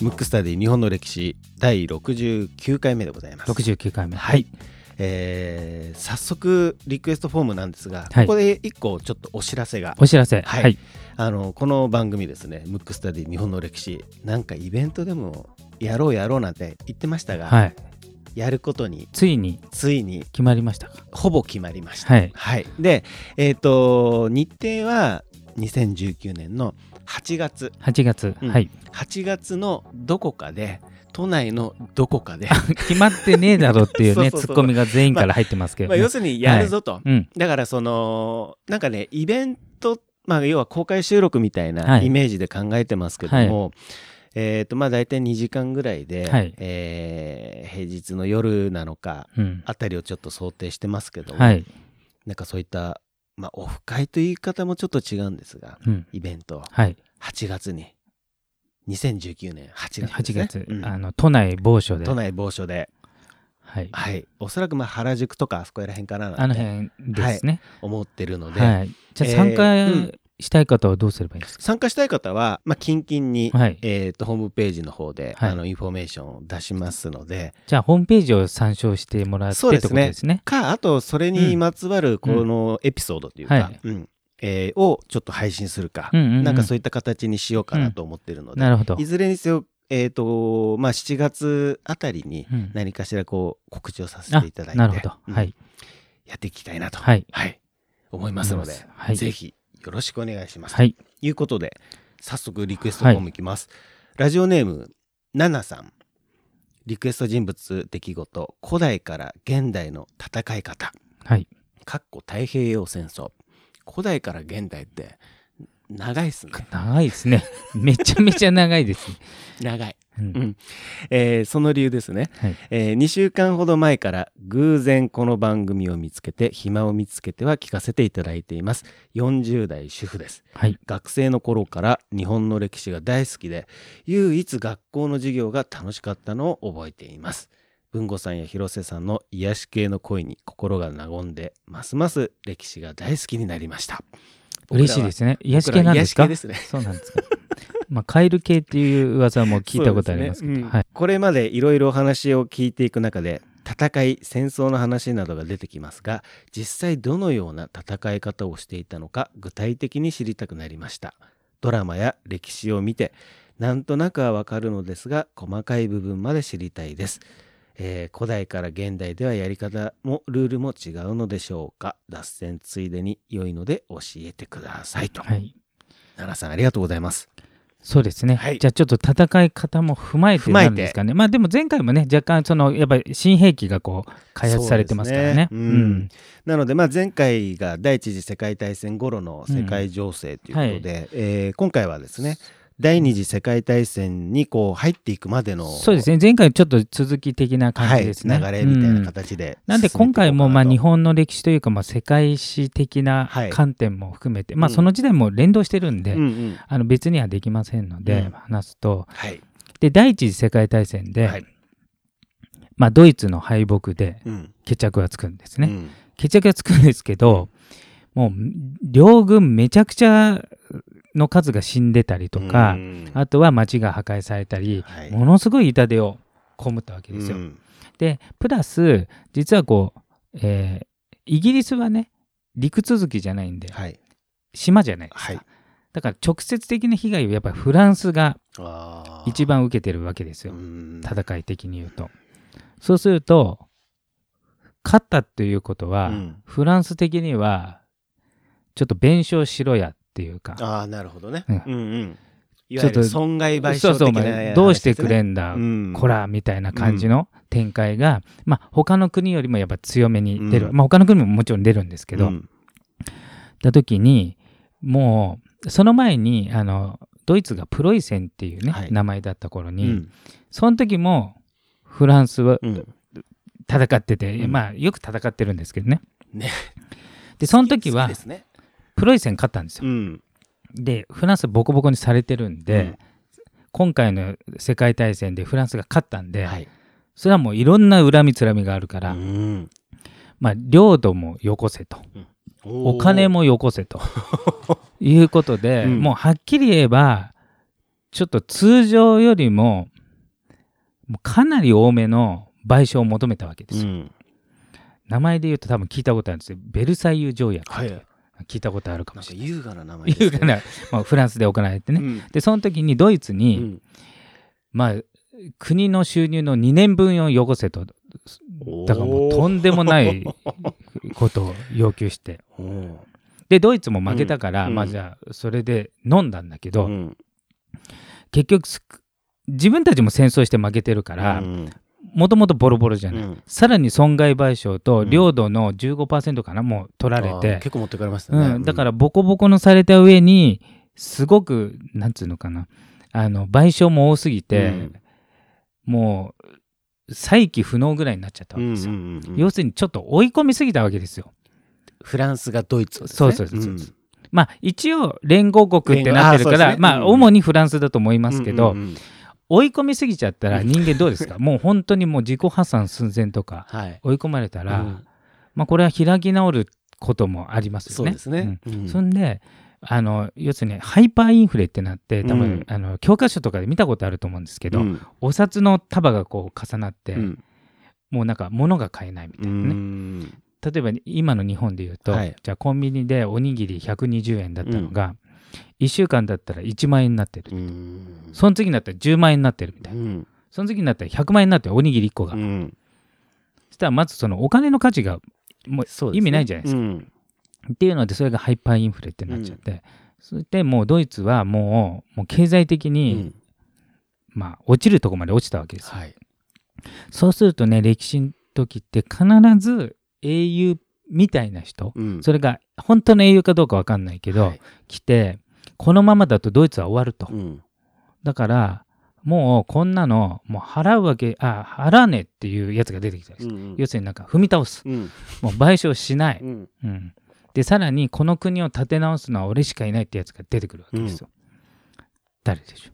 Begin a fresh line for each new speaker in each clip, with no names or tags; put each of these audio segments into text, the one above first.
ムックスタディ日本の歴史第69回目でございます。
69回目。
はい、えー早速リクエストフォームなんですが、
はい。
ここで一個ちょっとお知らせが。
お知らせ。
はい。
はい。
あのこの番組ですねムックスタディ日本の歴史なんかイベントでもやろうやろうなんて言ってましたが、
はい。
やることに
ついに
ついに
決まりましたか？
ほぼ決まりました。
はい。
で、えっ、と日程は2019年の8月。
8月、
うん。
はい。
8月のどこかで都内のどこかで、
決まってねえだろっていうね ツッコミが全員から入ってますけど、ね。
まあ、要するにやるぞと、
うん。
だからそのなんかねイベント、まあ、要は公開収録みたい
は
ない。イメージで考えてますけども、えっ、とまあ大体2時間ぐらいで、
はい。
えー平日の夜なのか
うん。
あたりをちょっと想定してますけども、
はい、
なんかそういった、まあ、オフ会という言い方もちょっと違うんですが
うん。
イベント。
はい、
8月に。2019年8月です、
8
ね、
月、
うん。
あの都内某所で。
都内某所で、
はい、
はい、おそらくまあ原宿とかあそこら辺かな
あ
なんて。
の辺ですね。
思ってるので、
はい、じゃあ
えー
参
うん。
加したい方はどうすればいいですか、
参加したい方は、まあ、キンキンに、
はい。
えー、とホームページの方で、
はい。
あのインフォメーションを出しますので。
じゃあホームページを参照してもらって
そうですね。かあとそれにまつわるこのエピソードというか、
うんはい。
うん。えーをちょっと配信するか、
うんうんうん。
なんかそういった形にしようかなと思ってるので、
なるほど。
いずれにせよ、えーとまあ、7月あたりに
うん。
何かしらこう告知をさせていただいて、
はい。
やっていきたいなと、
はい。
思いますので、
はい。
ぜひよろしくお願いします。
はい。
ということで早速リクエストフォームいきます、ラジオネームナナさん。リクエスト人物出来事古代から現代の戦い方。
はい。
かっこ太平洋戦争。古代から現代って長いっすね。
長いですね。めちゃめちゃ長いですね、
長い、
うん。
うん。えーその理由ですね、
はい。
え2週間ほど前から偶然この番組を見つけて暇を見つけては聞かせていただいています。40代主婦です。
はい。
学生の頃から日本の歴史が大好きで唯一学校の授業が楽しかったのを覚えています。文吾さんや広瀬さんの癒し系の声に心が和んでますます歴史が大好きになりました。
嬉しいですすね。癒し系なんですか？
癒し系ですね。
そうなんですかまあカエル系っていう噂も聞いたことありますけど
ね。うん。
はい。
これまでいろいろお話を聞いていく中で戦い戦争の話などが出てきますが実際どのような戦い方をしていたのか具体的に知りたくなりました。ドラマや歴史を見てなんとなくはわかるのですが細かい部分まで知りたいです、えー古代から現代ではやり方もルールも違うのでしょうか。脱線ついでに良いので教えてくださいと、
はい。
奈良さんありがとうございます
そうですね、
はい。
じゃあちょっと戦い方も踏まえてなんですかね。まあでも前回もね若干そのやっぱり新兵器がこう開発されてますからね。
そうですねうん。なので、まあ、前回が第一次世界大戦頃の世界情勢ということで、えー今回はですね第二次世界大戦にこう入っていくまでの
そうですね。前回ちょっと続き的な感じですね、
はい、流れみたいな
うん。
形で、
なんで今回もまあ日
本
本の歴史というかまあ世界史的な
はい。
観点も含めて、まあ
うん
その時代も連動してるんで、
うんうん。
あの別にはできませんので、
うん。
話すと。
はい。
で第一次世界大戦で、
はい。
まあ、ドイツの敗北で
うん。
決着がつくんですね、
うん。
決着がつくんですけどもう両軍めちゃくちゃの数が死んでたりとか、
うん。
あとは町が破壊されたり、
はい。
ものすごい痛手を被ったわけですよ。
うん。
でプラス実はこう、えーイギリスはね陸続きじゃないんで
はい。
島じゃないですか、
はい。
だから直接的な被害をやっぱりフランスが一番受けてるわけですよ、
うん。
戦い的に言うと。そうすると勝ったっていうことは、
うん。
フランス的にはちょっと弁償しろや。っていうか。
ああなるほどね、
うん。
うんうん。い
ちょっと
わゆる損害賠
そうそうお
償的な
前どうしてくれ
ん
んだ、
うん。
こらみたいな感じの展開が、まあ他の国よりもやっぱ強めに出る、
うん。
まあ他の国ももちろん出るんですけど、
うん。
た時にもうその前にあのドイツがプロイセンっていうね、
はい。
名前だった頃に、
うん。
その時もフランスは
うん。
戦ってて、
うん。
まあよく戦ってるんですけどね。
ね。
でその時は
ね
プロイセン勝ったんですよ、
うん。
でフランスボコボコにされてるんで、
うん。
今回の世界大戦でフランスが勝ったんで、
はい。
それはもういろんな恨みつらみがあるから、
うん。
まあ領土もよこせと。お金もよこせと。いうことで、
うん。
もうはっきり言えばちょっと通常よりもかなり多めの賠償を求めたわけですよ。
うん。
名前で言うと多分聞いたことあるんですよ。ベルサイユ条約。
はい
聞いたことあるかもしれない。
優雅な名前ね。
いうかな、まあ、フランスで行われてね。
うん。
で、その時にドイツ
う
に、
ん。
まあ、国の収入の2年分をよこせと、だからもうとんでもないことを要求して。で、ドイツも負けたから、
うん。
まあじゃあ、それで飲んだんだけど、
うん。
結局す、自分たちも戦争して負けてるから
う、ん
もともとボロボロじゃない。
うん。
さらに損害賠償と
うん。
領土の15%かな、もう取られて、
結構持ってかれましたね、
うん、だからボコボコのされた上にすごくなんつうのかな。あの賠償も多すぎて、
うん。
もう再起不能ぐらいになっちゃったわけですよ、
うんうんうんうん。
要するにちょっと追い込みすぎたわけですよ。
フランスがドイツをですね。
そうそうそうそうまあ一応連合国ってなってるから、まあ
うん。
主にフランスだと思いますけど、
うんうんうん
追い込みすぎちゃったら人間どうですか？もう本当にもう自己破産寸前とか
はい。
追い込まれたら、
うん。
まあこれは開き直ることもありますよね。
そうですね、
うん。
うん。
そんであの要するにハイパーインフレってなって多分、
うん
あの教科書とかで見たことあると思うんですけど、
うん。
お札の束がこう重なって、
うん。
もうなんか物が買えないみたいなね、
うん。
例えば今の日本で言うと、
はい。
じゃあコンビニでおにぎり120円だったのが、1週間だったら1万円になってる、
うん。
その次になったら10万円になってるみたいな、
うん。
その次になったら100万円になってる。おにぎり1個が、
うん。
そしたらまずそのお金の価値がもう意味ないじゃないですか。
うん。
っていうのでそれがハイパーインフレってなっちゃって、それでもうドイツはもうもう経済的
う
に、
ん。
まあ、落ちるとこまで落ちたわけですよ。
はい。
そうするとね歴史の時って必ず英雄みたいな人、
うん。
それが本当の英雄かどうか分かんないけど、
はい。
来てこのままだとドイツは終わると、
うん。
だからもうこんなのもう払うわけあ払わねえっていうやつが出てきたんです、
うん
要するになんか踏み倒す。
うん。
もう賠償しない、
うん。
うん、でさらにこの国を立て直すのは俺しかいないってやつが出てくるわけですよ、誰でしょう。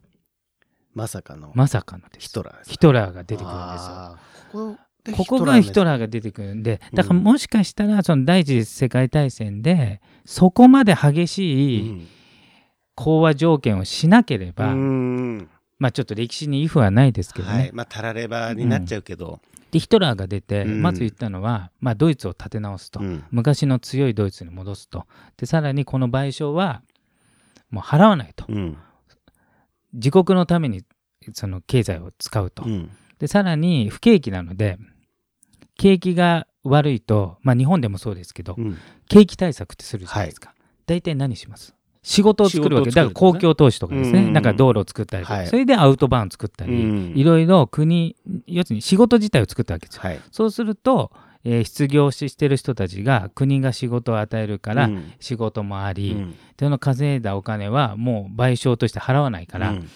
まさかの。
まさかのです。
ヒトラーです
ヒトラーが出てくるんですよ。ここがヒト
ラー
ラーが出てくるんでだからもしかしたらその第一次世界大戦でそこまで激しい講和条件をしなければ、
うん。
まあちょっと歴史にイフはないですけどね、
はい。まあたらればになっちゃうけど。
でヒトラーが出て
うん。
まず言ったのは、まあ、ドイツを立て直すと、
うん。
昔の強いドイツに戻すと。でさらにこの賠償はもう払わないと。
うん。
自国のためにその経済を使うと、
うん。
でさらに不景気なので景気が悪いと、まあ、日本でもそうですけど、
うん。
景気対策ってするじゃないですか、大体何します？仕事を作るわけ。
仕事を作る
だから公共投資とかですね、
うん。
なんか道路を作ったりとか、
はい。
それでアウトバーン作ったり、
うん。
いろいろ国要するに仕事自体を作ったわけです。よ
はい。
そうすると、えー失業ししてる人たちが国が仕事を与えるから、
うん。
仕事もあり、
うん。
その稼いだお金はもう賠償として払わないから、
うん。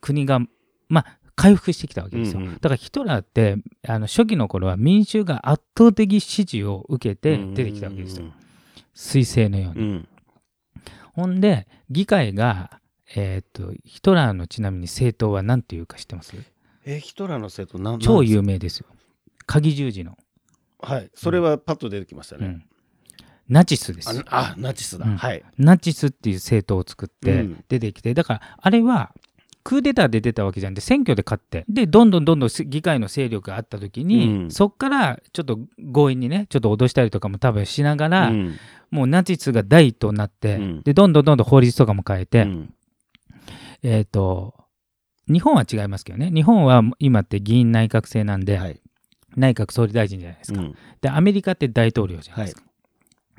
国がまあ回復してきたわけですよ、
うんうん。
だからヒトラーってあの初期の頃は民衆が圧倒的支持を受けて出てきたわけですよ。彗星のように、
うん
ほんで議会がえーっとヒトラーのちなみに政党は何ていうか知ってます？
えヒトラーの生徒なん
超有名ですよ。鍵十字の、
かはい。それはパッと出てきましたね。
うん。ナチスです。
ああナチスだ。
うん。
はい。
ナチスっていう政党を作って
うん。
出てきて、だからあれはクーデターで出たわけじゃなくて選挙で勝って。でどんどんどんどん議会の勢力があった時に、
うん。
そっからちょっと強引にねちょっと脅したりとかも多分しながら、
うん。
もうナチスが第一党になって、
うん。
でどんどんどんどん法律とかも変えて、
うん。
えっ、と日本は違いますけどね。日本は今って議員内閣制なんで、
はい。
内閣総理大臣じゃないですか、
うん。
でアメリカって大統領じゃないですか、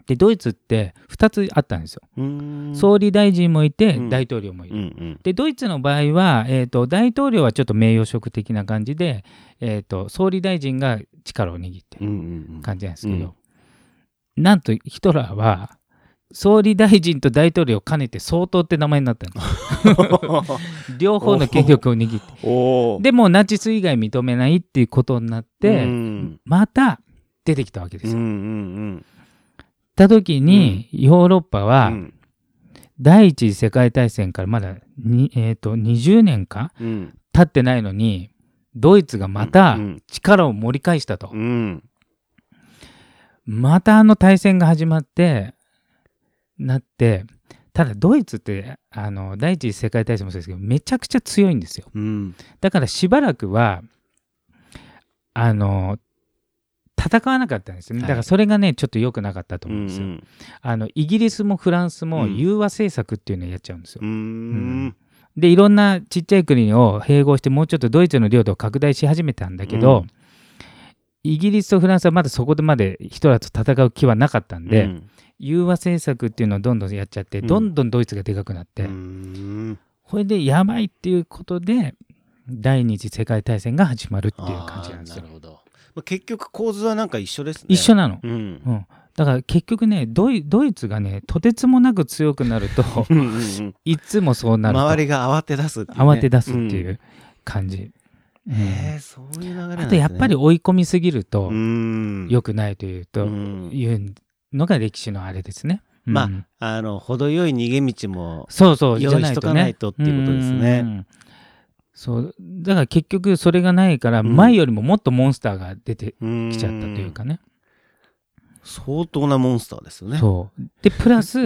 でドイツって2つあったんですよ、
うん。
総理大臣もいて、
うん。
大統領もいる、
うんうん。
でドイツの場合は、えー、と大統領はちょっと名誉職的な感じで、えー、と総理大臣が力を握ってる
うんうんうん。
感じなんですけど、なんとヒトラーは総理大臣と大統領を兼ねて総統って名前になったんです。両方の権力を握って。でもうナチス以外認めないっていうことになって、
うん。
また出てきたわけですよ。
うんうん
た時に、ヨーロッパ
う
は
ん。
第一次世界大戦からまだに、えー、と20年か
うん。
経ってないのにドイツがまた
うん。
力を盛り返したと、
うん。
またあの大戦が始まってなってただドイツってあの第一次世界大戦もそうですけどめちゃくちゃ強いんですよ。
うん。
だからしばらくはあの戦わなかったんですよ。ね、
はい。
だからそれがねちょっと良くなかったと
う
思うんですよ、
ん
あのイギリスもフランスも
うん。
融和政策っていうのをやっちゃうんですよ、
うん。うん。
でいろんなちっちゃい国を併合してもうちょっとドイツの領土を拡大し始めたんだけど、
うん。
イギリスとフランスはまだそこでまでヒトラーと戦う気はなかったんで、
うん。
融和政策っていうのをどんどんやっちゃって、
うん。
どんどんドイツがでかくなって、
うん。
これでやばいっていうことで第二次世界大戦が始まるっていう感じなんですよ
結局構図はなんか一緒ですね。
一緒なの、
うん。
うん、だから結局ねドイドイツがねとてつもなく強くなると
うん
いつもそうなると。
周りが慌て出すね。
慌て出すっていうう感じ、
ん
うん。
へえそういう流れね。
あとやっぱり追い込みすぎると
うん。
良くないというと、
うん。
いうのが歴史のあれですね。うん。
まああの程よい逃げ道も
そうそう
用意しとかないとっていうことですね。
うんそうだから結局それがないから
うん。
前よりももっとモンスターが出て
き
きちゃったというかね。
相当なモンスターですよね。
そう。でプラス、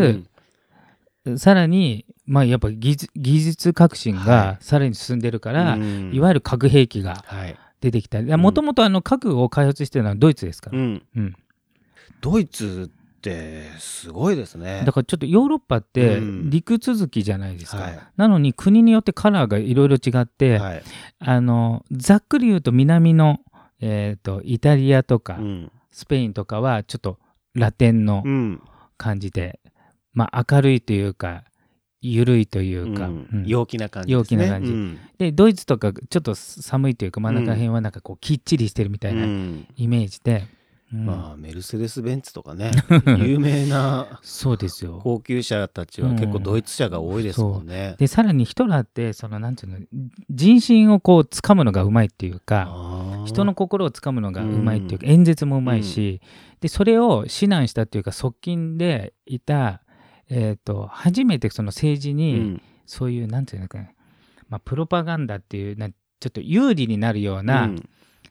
うん。
さらに、まあ、やっぱ技術技術革新
は
がさらに進んでるから、
うん。
いわゆる核兵器が
はい。
出てきた。もともと核を開発してるのはドイツですから、
うん。
うん。
ドイツってすごいですね。
だからちょっとヨーロッパって
うん。
陸続きじゃないですか、
はい。
なのに国によってカラーがいろいろ違って、
はい。
あのざっくり言うと南の、えー、とイタリアとか、
うん。
スペインとかはちょっとラテンの
うん。
感じで、まあ、明るいというか緩いというか、
うん。
うん。
陽気な感じね。
陽気な感じ。
うん。
でドイツとかちょっと寒いというか真ん中辺はなんかこうきっちりしてるみたいな
うん。
イメージで、うん。
まあメルセデス・ベンツとかね 有名な
そうですよ。
高級車たちは結構ドイツ車が多いですもんね。
でさらにヒトラーってそのなんていうの人心をこう掴むのがうまいっていうか人の心を掴むのがうまいっていうか、演説もうまいし、でそれを指南したっていうか側近でいた、えー、と初めてその政治
う
に
ん。
そういう、なんていうのかな、まあ、プロパガンダっていうなちょっと有利になるような
うん。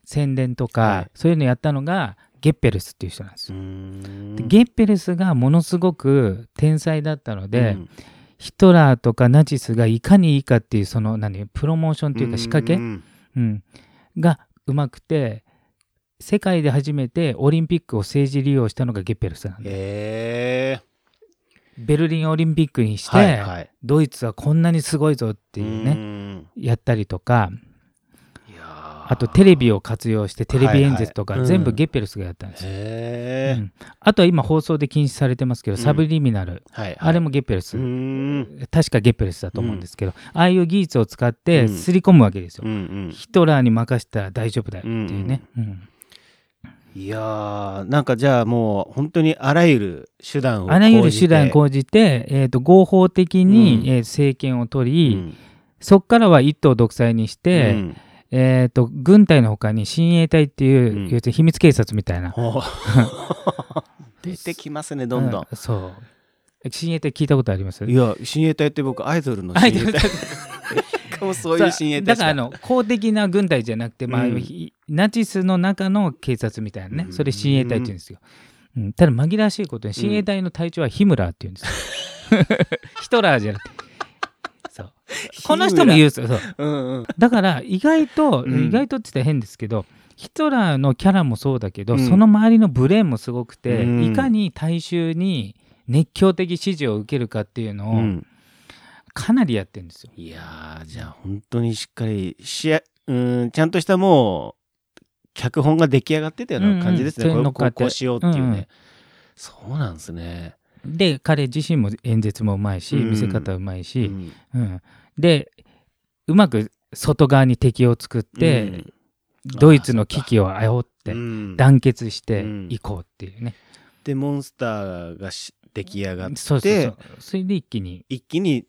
宣伝とか、
はい。
そういうのやったのがゲッペルスっていう人なんです
う
よ。ゲッペルスがものすごく天才だったので、
うん。
ヒトラーとかナチスがいかにいいかっていうその何プロモーションというか仕掛け、
うん
うん、がうまくて世界で初めてオリンピックを政治利用したのがゲッペルスなんで
へ
ベルリンオリンピックにし
ー
て、
はいはい。
ドイツはこんなにすごいぞっていうね、
ね。
やったりとかあとテレビを活用してテレビ演説とか、全部
うん。
ゲッペルスがやったんです。よ、あとは今放送で禁止されてますけど、
うん。
サブリミナル。
はいはい。
あれもゲッペルス、
うん。
確かゲッペルスだと思うんですけど、ああいう技術を使って
うん。
すり込むわけですよ、ヒトラーに任せたら大丈夫だよっていうね、うん
いやーなんかじゃあもう本当にあらゆる手段を
あらゆる手段を
こ
講じて、えー、と合法的に、
うん。
えー政権を取り、
うん。
そこからは一党独裁にして、
うん
えー、と軍隊のほかに親衛隊っていう、
うん。
要するに秘密警察みたいな。
出てきますねどんどん。
うそう。親衛隊聞いたことあります？
いや親衛隊って僕アイドルの親衛隊。もそういう親衛隊
だからあの公的な軍隊じゃなくて、まあ
うん
ひナチスの中の警察みたいなね、
うん。
それ親衛隊って言うんですよ、うん。ただ紛らわしいことに親衛隊の隊長はヒムラーって言うんですよ、ヒトラーじゃなくてこの人も言うんですよそう。
うんうん。
だから意外と、
うん。
意外とって言ったら変ですけどヒトラーのキャラもそうだけど、
うん。
その周りのブレーンもすごくて、
うん。
いかに大衆に熱狂的支持を受けるかっていうのを
うん。
かなりやってるんですよ。
いやーじゃあ本当にしっかりしやうんちゃんとしたもう脚本が出来上がってたような感じですね、
うんうん
これこうこうしようっていうね、そうなんですね、
で彼自身も演説もうまいし、
うん。
見せ方うまいし、
うん。
うんでうまく外側に敵を作って、
うん。
ドイツの危機を煽って、
うん。
団結して
うん。
いこうっていうね、
でモンスターがし出来上がって
それで一気に
一気に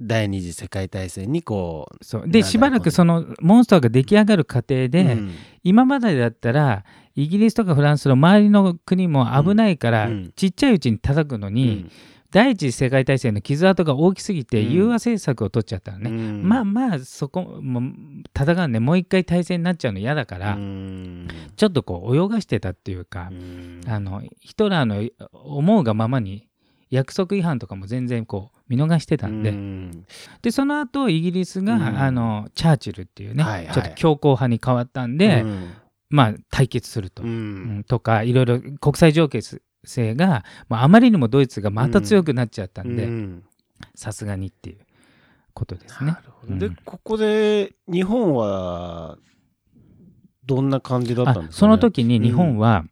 第二次世界大戦にこう
そう。でしばらくそのモンスターが出来上がる過程で、
うん。
今までだったらイギリスとかフランスの周りの国も危ないから、
うん。
ちっちゃいうちに叩くの
う
に、
ん
第一次世界大戦の傷跡が大きすぎて
うん。
融和政策を取っちゃったのね、
うん。
まあまあそこもう戦うねもう一回大戦になっちゃうの嫌だから、
うん。
ちょっとこう泳がしてたっていうか
う、ん。
あのヒトラーの思うがままに約束違反とかも全然こう見逃してたんで、
うん。
でその後イギリスが、
うん。
あのチャーチルっていうね、
はいはい。
ちょっと強硬派に変わったんで、
うん。
まあ対決すると、とかいろいろ国際情勢が、まあ、あまりにもドイツがまた強くなっちゃったんで
うん。
さすがにっていうことですね。
で
うん。
ここで日本はどんな感じだったんですか、ね、
あその時に日本は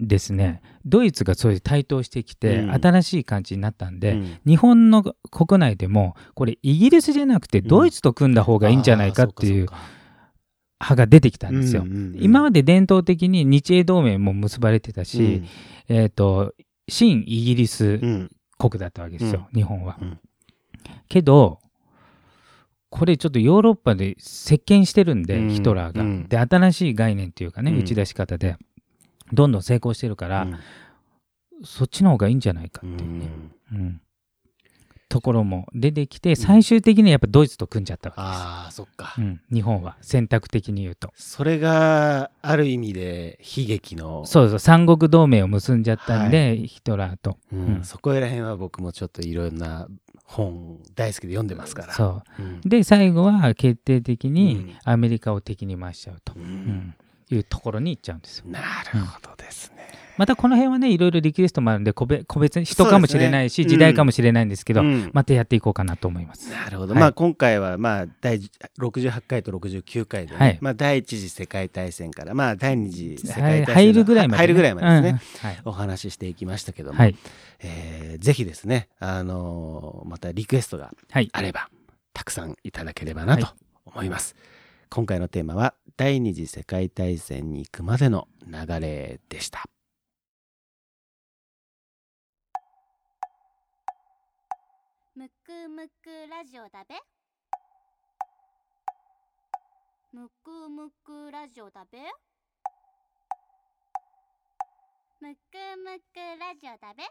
ですね、ドイツがそういう台頭してきて、
うん。
新しい感じになったんで、
うん。
日本の国内でもこれイギリスじゃなくてドイツと組んだ方がいいんじゃないかっていう派が出てきたんですよ。
うんうんうん
今まで伝統的に日英同盟も結ばれてたし、えっ、と新イギリス
うん。うん
国だったわけですよ、日本は。
うん。
けどこれちょっとヨーロッパで席巻してるんで、
うん。
ヒトラーが。
うん。
で新しい概念っていうかね、
うん。
打ち出し方でどんどん成功してるから、
うん。
そっちの方がいいんじゃないか
う
っていうね、
ん。
うんところも出てきて最終的にはやっぱドイツと組んじゃったわ
ああそっか、
けです、うん、日本は選択的に言うと。
それがある意味で悲劇の
そうそう。三国同盟を結んじゃったんで、ヒトラーと。
うん。
うん。
そこら辺は僕もちょっといろんな本大好きで読んでますから。
そう。
うん。
で最後は決定的
う
に
ん。
アメリカを敵に回しちゃうと、いうところに行っちゃうんですよ。
なるほどですね、
またこの辺はねいろいろリクエストもあるんで個別個別に人かもしれないし、
ね
時代かもしれないんですけど、
うん。
またやっていこうかなと思います。
なるほど、
はい。
まあ今回はまあ第68回と69回でね、
はい。
まあ第一次世界大戦からまあ第二次世
はい
界大戦の
入るぐらいまで、
入るぐらいまでですね、
うんはい。
お話ししていきましたけども、
はい。
えーぜひですね、あのーまたリクエストが
はい。
あればたくさんいただければなと思います、今回のテーマは第二次世界大戦に行くまでの流れでした
むくむくラジオだべ？むくむくラジオだべ？むくむくラジオだべ？